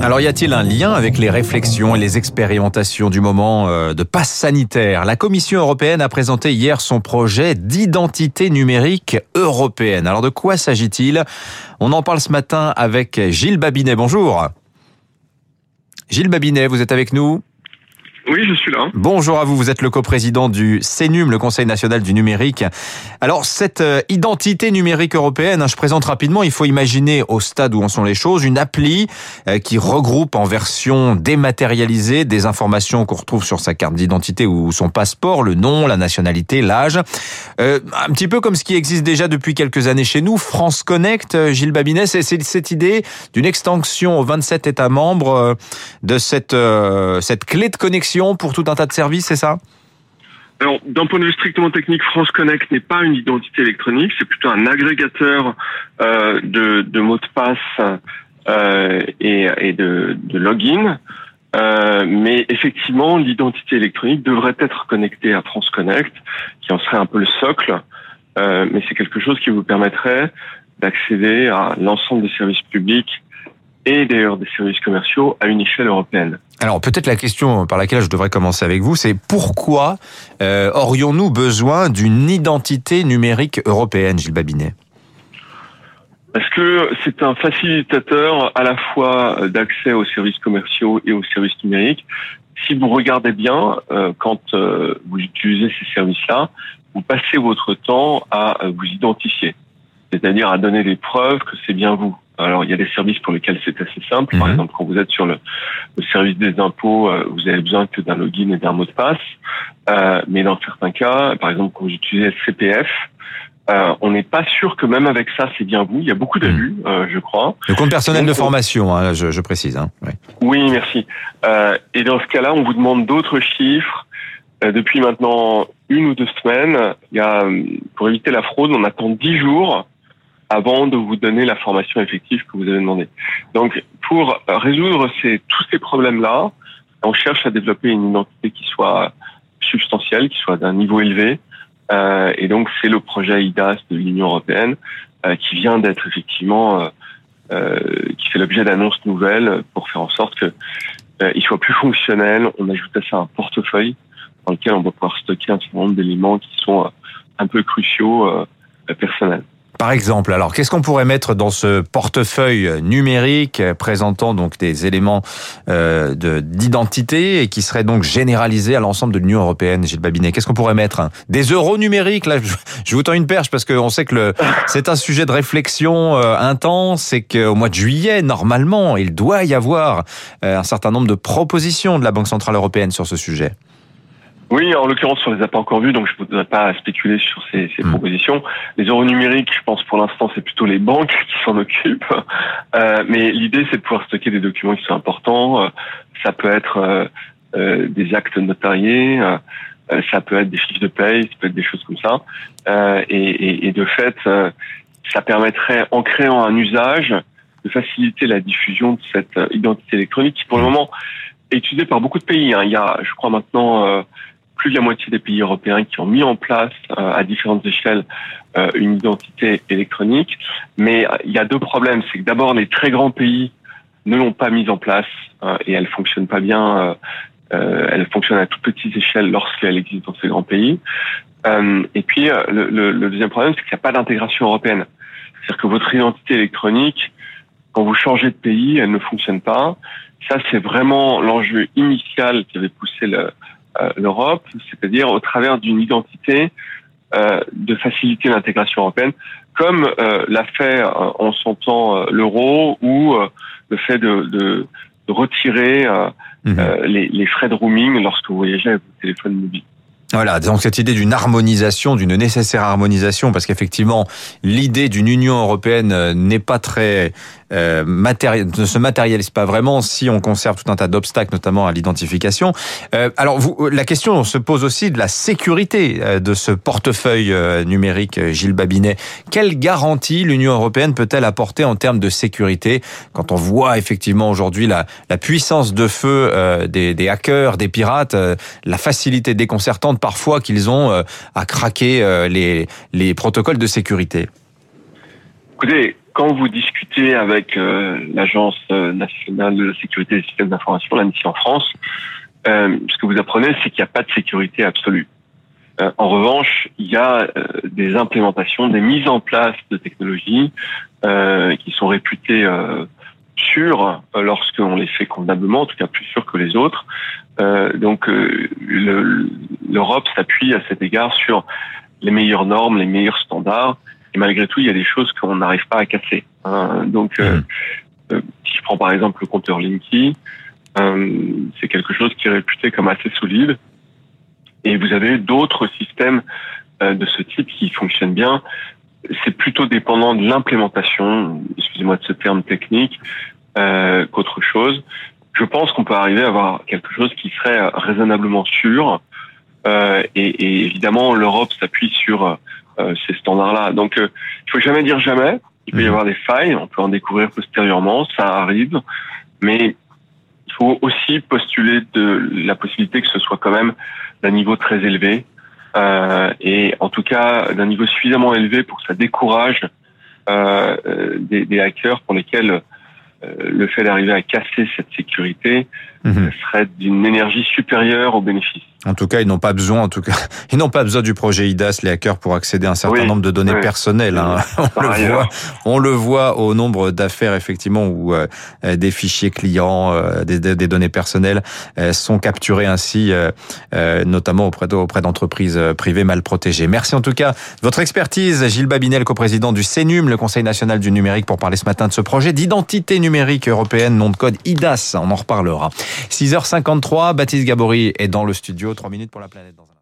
Alors y a-t-il un lien avec les réflexions et les expérimentations du moment euh, de passe sanitaire? La Commission européenne a présenté hier son projet d'identité numérique européenne. Alors de quoi s'agit-il? On en parle ce matin avec Gilles Babinet. Bonjour. Gilles Babinet, vous êtes avec nous? Oui, je suis là. Bonjour à vous, vous êtes le coprésident du CENUM, le Conseil national du numérique. Alors, cette euh, identité numérique européenne, hein, je présente rapidement, il faut imaginer au stade où en sont les choses, une appli euh, qui regroupe en version dématérialisée des informations qu'on retrouve sur sa carte d'identité ou son passeport, le nom, la nationalité, l'âge. Euh, un petit peu comme ce qui existe déjà depuis quelques années chez nous, France Connect, Gilles Babinet, c'est cette idée d'une extension aux 27 États membres de cette, cette clé de connexion pour tout un tas de services, c'est ça? Alors, d'un point de vue strictement technique, France Connect n'est pas une identité électronique, c'est plutôt un agrégateur euh, de, mots de passe euh, et, de, login. Euh, mais effectivement, l'identité électronique devrait être connectée à France Connect, qui en serait un peu le socle. mais c'est quelque chose qui vous permettrait d'accéder à l'ensemble des services publics et d'ailleurs des services commerciaux à une échelle européenne. Alors peut-être la question par laquelle je devrais commencer avec vous, c'est pourquoi euh, aurions-nous besoin d'une identité numérique européenne, Gilles Babinet? Parce que c'est un facilitateur à la fois d'accès aux services commerciaux et aux services numériques. Si vous regardez bien, euh, quand euh, vous utilisez ces services-là, vous passez votre temps à vous identifier, c'est-à-dire à donner des preuves que c'est bien vous. Alors, il y a des services pour lesquels c'est assez simple. Par mhm. exemple, quand vous êtes sur le, service des impôts, euh, vous avez besoin que d'un login et d'un mot de passe. Euh, mais dans certains cas, par exemple, quand vous utilisez le CPF, euh, on n'est pas sûr que même avec ça, c'est bien vous. Il y a beaucoup d'abus, mhm. je crois. Le compte personnel de formation, hein, je, précise. Hein. Oui. merci. et dans ce cas-là, on vous demande d'autres chiffres. depuis maintenant une ou deux semaines, il y a, pour éviter la fraude, on attend dix jours avant de vous donner la formation effective que vous avez demandé. Donc, pour résoudre ces, tous ces problèmes-là, on cherche à développer une identité qui soit substantielle, qui soit d'un niveau élevé. Euh, et donc, c'est le projet IDAS de l'Union européenne euh, qui vient d'être effectivement, euh, euh qui fait l'objet d'annonces nouvelles pour faire en sorte que euh, il soit plus fonctionnel. On ajoute à ça un portefeuille dans lequel on va pouvoir stocker un certain nombre d'éléments qui sont un peu cruciaux personnels. Par exemple, alors qu'est-ce qu'on pourrait mettre dans ce portefeuille numérique présentant donc des éléments euh, d'identité et qui serait donc généralisé à l'ensemble de l'Union européenne, Gilles Babinet? Qu'est-ce qu'on pourrait mettre Des euros numériques? Là, je vous tends une perche parce qu'on sait que c'est un sujet de réflexion euh, intense et qu'au mois de juillet, normalement, il doit y avoir euh, un certain nombre de propositions de la Banque centrale européenne sur ce sujet. Oui, en l'occurrence, on les a pas encore vus, donc je ne voudrais pas spéculer sur ces, ces hmm. propositions. Les euros numériques, je pense pour l'instant, c'est plutôt les banques qui s'en occupent. Euh, mais l'idée, c'est de pouvoir stocker des documents qui sont importants. Euh, ça peut être euh, euh, des actes notariés, euh, ça peut être des fiches de paye, ça peut être des choses comme ça. Et, et, et, de fait, ça permettrait, en créant un usage, de faciliter la diffusion de cette identité électronique qui, pour le hmm. moment, est utilisée par beaucoup de pays. Hein. Il y a, je crois maintenant plus de la moitié des pays européens qui ont mis en place euh, à différentes échelles euh, une identité électronique. Mais il y a deux problèmes. C'est que d'abord, les très grands pays ne l'ont pas mise en place euh, et elle fonctionne pas bien. elle fonctionne à toute petite échelle lorsqu'elle existe dans ces grands pays. et puis, le, le deuxième problème, c'est qu'il n'y a pas d'intégration européenne. C'est-à-dire que votre identité électronique, quand vous changez de pays, elle ne fonctionne pas. Ça, c'est vraiment l'enjeu initial qui avait poussé le, euh, l'Europe, c'est-à-dire au travers d'une identité euh, de faciliter l'intégration européenne, comme euh, l'a fait en son temps l'euro ou le fait de, de, de retirer mhm. les, les, frais de roaming lorsque vous voyagez avec votre téléphone mobile. Voilà, donc cette idée d'une harmonisation, d'une nécessaire harmonisation, parce qu'effectivement, l'idée d'une Union européenne n'est pas très euh, ne se matérialise pas vraiment si on conserve tout un tas d'obstacles, notamment à l'identification. Euh, alors, vous, la question se pose aussi de la sécurité euh, de ce portefeuille euh, numérique, Gilles Babinet. Quelle garantie l'Union européenne peut-elle apporter en termes de sécurité quand on voit effectivement aujourd'hui la, puissance de feu des, hackers, des pirates, la facilité déconcertante parfois qu'ils ont à craquer les, les protocoles de sécurité Écoutez, quand vous discutez avec l'Agence nationale de la sécurité des systèmes d'information, l'ANSI en France, ce que vous apprenez, c'est qu'il n'y a pas de sécurité absolue. en revanche, il y a des implémentations, des mises en place de technologies qui sont réputées sûres lorsqu'on les fait convenablement, en tout cas plus sûres que les autres. Donc l'Europe s'appuie à cet égard sur les meilleures normes, les meilleurs standards. Et malgré tout, il y a des choses qu'on n'arrive pas à casser. Hein. Donc, euh, mmh. euh, si je prends par exemple le compteur Linky, euh, c'est quelque chose qui est réputé comme assez solide. Et vous avez d'autres systèmes de ce type qui fonctionnent bien. C'est plutôt dépendant de l'implémentation, excusez-moi de ce terme technique, qu'autre chose. Je pense qu'on peut arriver à avoir quelque chose qui serait raisonnablement sûr, euh, et, et, évidemment, l'Europe s'appuie sur euh, ces standards-là. Donc, euh, il faut jamais dire jamais. Il peut y mhm. avoir des failles, on peut en découvrir postérieurement, ça arrive, mais il faut aussi postuler de la possibilité que ce soit quand même d'un niveau très élevé, euh, et en tout cas d'un niveau suffisamment élevé pour que ça décourage euh, des, des, hackers pour lesquels le fait d'arriver à casser cette sécurité mhm. serait d'une énergie supérieure aux bénéfices. En tout cas, ils n'ont pas besoin, en tout cas, ils n'ont pas besoin du projet IDAS, les hackers, pour accéder à un certain nombre de données personnelles. Hein. On, le voit, on le voit au nombre d'affaires, effectivement, où euh, des fichiers clients, euh, des, des, données personnelles euh, sont capturés ainsi, notamment auprès, auprès d'entreprises privées mal protégées. Merci en tout cas de votre expertise, Gilles Babinel, coprésident du CENUM, le Conseil national du numérique, pour parler ce matin de ce projet d'identité numérique européenne, nom de code IDAS. On en reparlera. 6h53, Baptiste Gabory est dans le studio. 3 minutes pour la planète. Dans un...